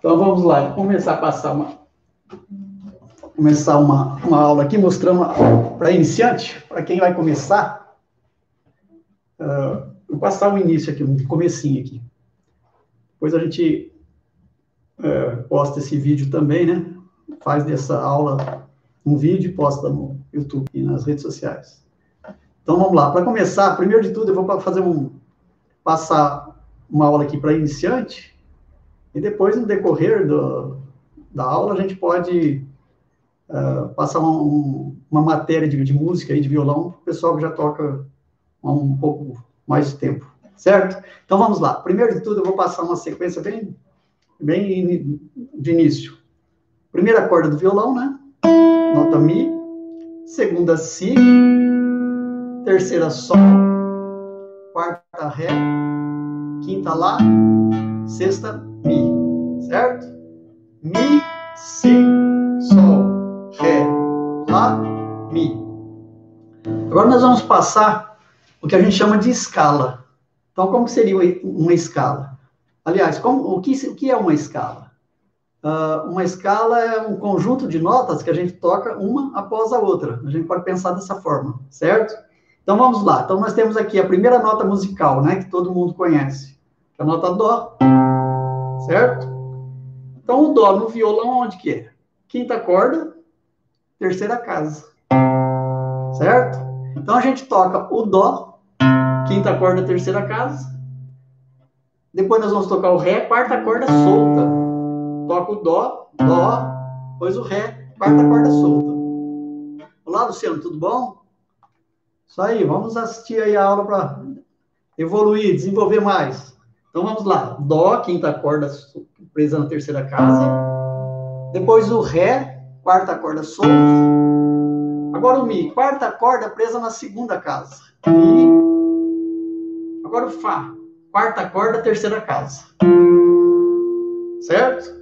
Então vamos lá, começar a passar uma começar uma, uma aula aqui mostrando para iniciante, para quem vai começar. Uh, vou passar o início aqui, um comecinho aqui. Depois a gente uh, posta esse vídeo também, né? Faz dessa aula um vídeo e posta no YouTube e nas redes sociais. Então vamos lá. Para começar, primeiro de tudo, eu vou fazer um passar uma aula aqui para iniciante e depois, no decorrer do, da aula, a gente pode uh, passar um, uma matéria de, de música e de violão para o pessoal que já toca há um pouco mais de tempo, certo? Então vamos lá. Primeiro de tudo, eu vou passar uma sequência bem, bem de início. Primeira corda do violão, né? Nota Mi. Segunda Si. Terceira Sol. Quarta Ré. Quinta Lá. Sexta Mi, certo? Mi, Si, Sol, Ré, Lá, Mi. Agora nós vamos passar o que a gente chama de escala. Então, como seria uma escala? Aliás, como, o, que, o que é uma escala? Uh, uma escala é um conjunto de notas que a gente toca uma após a outra. A gente pode pensar dessa forma, certo? Então vamos lá. Então nós temos aqui a primeira nota musical, né, que todo mundo conhece, a nota dó certo? Então, o dó no violão, onde que é? Quinta corda, terceira casa, certo? Então, a gente toca o dó, quinta corda, terceira casa. Depois nós vamos tocar o ré, quarta corda solta. Toca o dó, dó, depois o ré, quarta corda solta. Olá, Luciano, tudo bom? Isso aí, vamos assistir aí a aula para evoluir, desenvolver mais. Então vamos lá. Dó, quinta corda presa na terceira casa. Depois o Ré, quarta corda solta. Agora o Mi, quarta corda presa na segunda casa. Mi. Agora o Fá, quarta corda, terceira casa. Certo?